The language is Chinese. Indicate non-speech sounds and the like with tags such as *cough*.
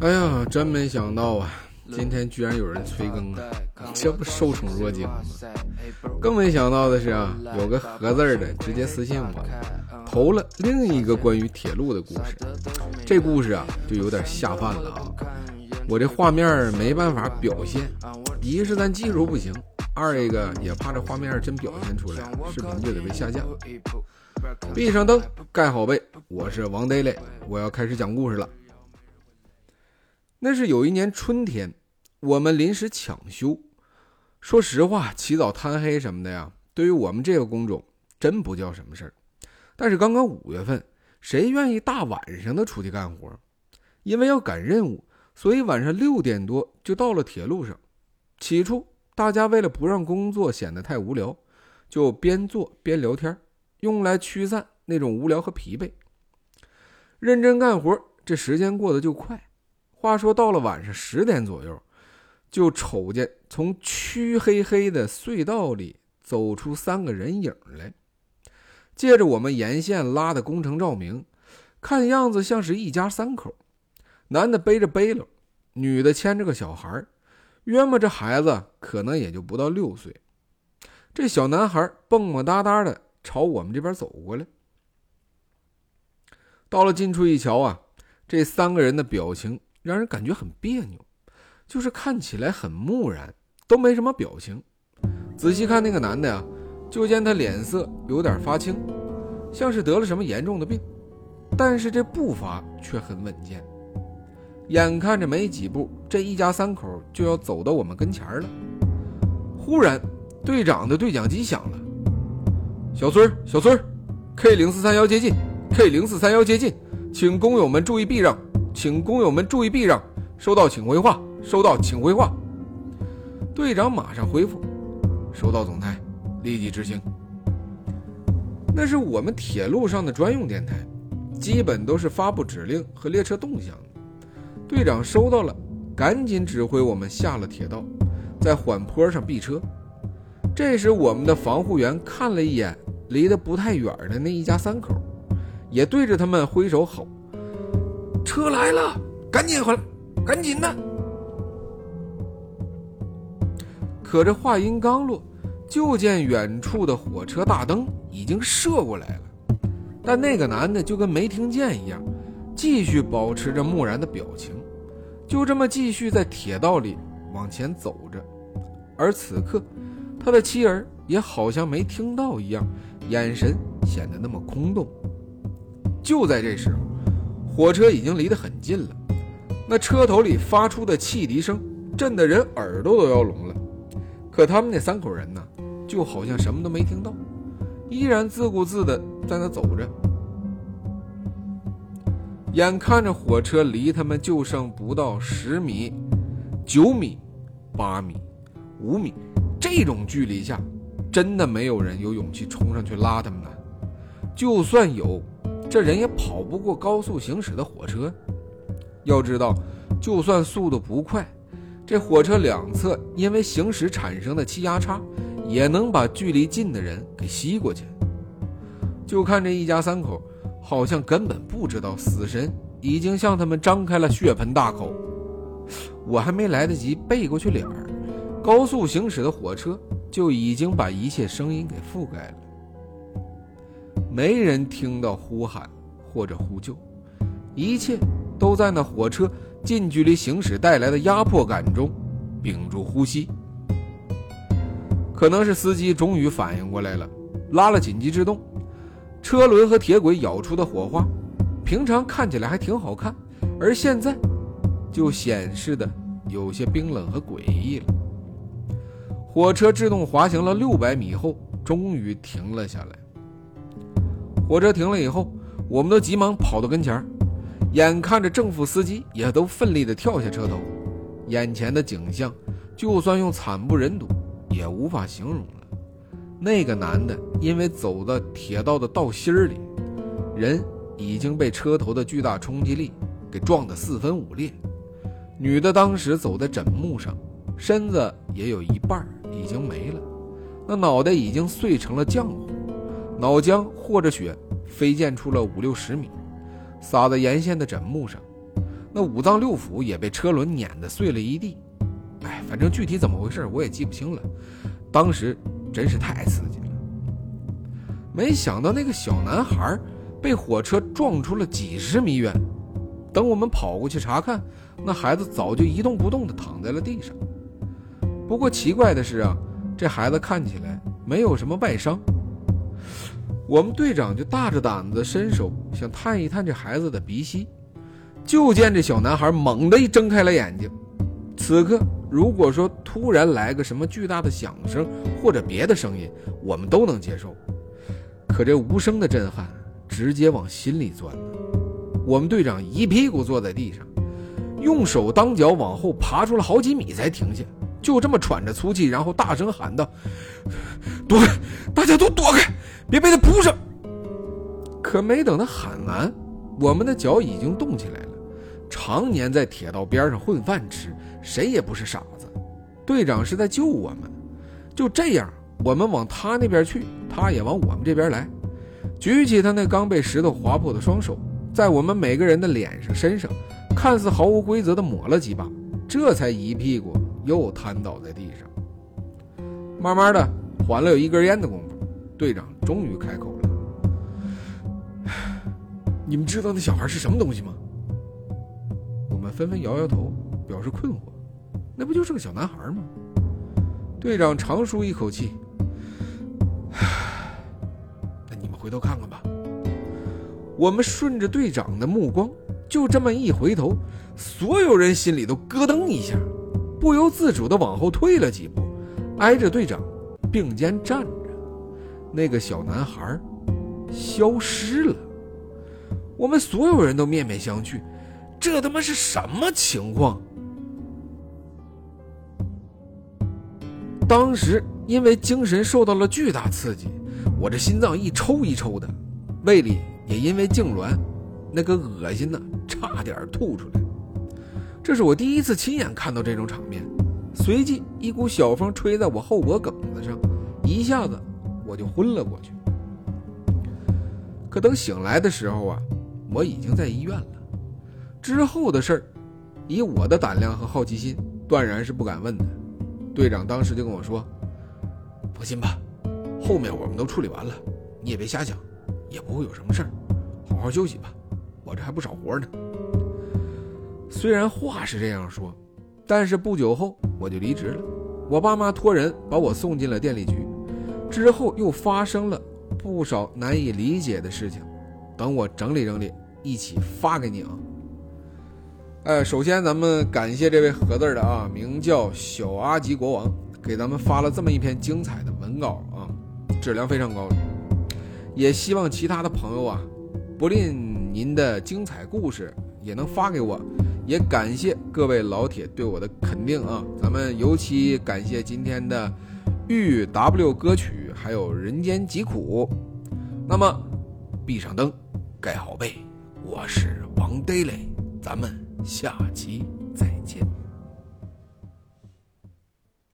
哎呀，真没想到啊！今天居然有人催更了，这不受宠若惊吗？更没想到的是啊，有个合字的直接私信我了，投了另一个关于铁路的故事。这故事啊，就有点下饭了啊！我这画面没办法表现，一是咱技术不行，二一个也怕这画面真表现出来，视频就得被下架。闭上灯，盖好被，我是王磊磊我要开始讲故事了。那是有一年春天，我们临时抢修。说实话，起早贪黑什么的呀，对于我们这个工种真不叫什么事儿。但是刚刚五月份，谁愿意大晚上的出去干活？因为要赶任务，所以晚上六点多就到了铁路上。起初，大家为了不让工作显得太无聊，就边做边聊天，用来驱散那种无聊和疲惫。认真干活，这时间过得就快。话说到了晚上十点左右，就瞅见从黢黑黑的隧道里走出三个人影来。借着我们沿线拉的工程照明，看样子像是一家三口，男的背着背篓，女的牵着个小孩约摸这孩子可能也就不到六岁。这小男孩蹦蹦哒哒的朝我们这边走过来。到了近处一瞧啊，这三个人的表情。让人感觉很别扭，就是看起来很木然，都没什么表情。仔细看那个男的呀，就见他脸色有点发青，像是得了什么严重的病，但是这步伐却很稳健。眼看着没几步，这一家三口就要走到我们跟前了。忽然，队长的对讲机响了：“小孙小孙 k 零四三幺接近，K 零四三幺接近，请工友们注意避让。”请工友们注意避让，收到请回话，收到请回话。队长马上回复：收到，总台，立即执行。那是我们铁路上的专用电台，基本都是发布指令和列车动向。队长收到了，赶紧指挥我们下了铁道，在缓坡上避车。这时，我们的防护员看了一眼离得不太远的那一家三口，也对着他们挥手吼。车来了，赶紧回来，赶紧的！可这话音刚落，就见远处的火车大灯已经射过来了。但那个男的就跟没听见一样，继续保持着木然的表情，就这么继续在铁道里往前走着。而此刻，他的妻儿也好像没听到一样，眼神显得那么空洞。就在这时候。火车已经离得很近了，那车头里发出的汽笛声震得人耳朵都要聋了。可他们那三口人呢，就好像什么都没听到，依然自顾自地在那走着。眼看着火车离他们就剩不到十米、九米、八米、五米这种距离下，真的没有人有勇气冲上去拉他们呢。就算有。这人也跑不过高速行驶的火车。要知道，就算速度不快，这火车两侧因为行驶产生的气压差，也能把距离近的人给吸过去。就看这一家三口，好像根本不知道死神已经向他们张开了血盆大口。我还没来得及背过去脸儿，高速行驶的火车就已经把一切声音给覆盖了。没人听到呼喊或者呼救，一切都在那火车近距离行驶带来的压迫感中屏住呼吸。可能是司机终于反应过来了，拉了紧急制动，车轮和铁轨咬出的火花，平常看起来还挺好看，而现在就显示的有些冰冷和诡异了。火车制动滑行了六百米后，终于停了下来。火车停了以后，我们都急忙跑到跟前眼看着正副司机也都奋力地跳下车头，眼前的景象，就算用惨不忍睹也无法形容了。那个男的因为走到铁道的道心里，人已经被车头的巨大冲击力给撞得四分五裂；女的当时走在枕木上，身子也有一半已经没了，那脑袋已经碎成了浆糊。脑浆和着血飞溅出了五六十米，洒在沿线的枕木上。那五脏六腑也被车轮碾得碎了一地。哎，反正具体怎么回事我也记不清了。当时真是太刺激了。没想到那个小男孩被火车撞出了几十米远。等我们跑过去查看，那孩子早就一动不动地躺在了地上。不过奇怪的是啊，这孩子看起来没有什么外伤。我们队长就大着胆子伸手想探一探这孩子的鼻息，就见这小男孩猛地一睁开了眼睛。此刻，如果说突然来个什么巨大的响声或者别的声音，我们都能接受。可这无声的震撼直接往心里钻呢。我们队长一屁股坐在地上，用手当脚往后爬出了好几米才停下，就这么喘着粗气，然后大声喊道：“躲开！大家都躲开，别被他扑上！”可没等他喊完，我们的脚已经动起来了。常年在铁道边上混饭吃，谁也不是傻子。队长是在救我们，就这样，我们往他那边去，他也往我们这边来，举起他那刚被石头划破的双手。在我们每个人的脸上、身上，看似毫无规则的抹了几把，这才一屁股又瘫倒在地上。慢慢的，缓了有一根烟的功夫，队长终于开口了：“ *sighs* 你们知道那小孩是什么东西吗？”我们纷纷摇摇头，表示困惑。那不就是个小男孩吗？队长长舒一口气：“ *sighs* 那你们回头看看吧。”我们顺着队长的目光，就这么一回头，所有人心里都咯噔一下，不由自主的往后退了几步，挨着队长并肩站着。那个小男孩消失了。我们所有人都面面相觑，这他妈是什么情况？当时因为精神受到了巨大刺激，我这心脏一抽一抽的，胃里。也因为痉挛，那个恶心呢，差点吐出来。这是我第一次亲眼看到这种场面。随即，一股小风吹在我后脖梗子上，一下子我就昏了过去。可等醒来的时候啊，我已经在医院了。之后的事儿，以我的胆量和好奇心，断然是不敢问的。队长当时就跟我说：“放心吧，后面我们都处理完了，你也别瞎想。”也不会有什么事儿，好好休息吧，我这还不少活呢。虽然话是这样说，但是不久后我就离职了。我爸妈托人把我送进了电力局，之后又发生了不少难以理解的事情。等我整理整理，一起发给你啊。哎，首先咱们感谢这位合字的啊，名叫小阿吉国王，给咱们发了这么一篇精彩的文稿啊，质量非常高。也希望其他的朋友啊，不吝您的精彩故事也能发给我，也感谢各位老铁对我的肯定啊！咱们尤其感谢今天的豫 W 歌曲，还有人间疾苦。那么，闭上灯，盖好被，我是王 daily，咱们下期再见。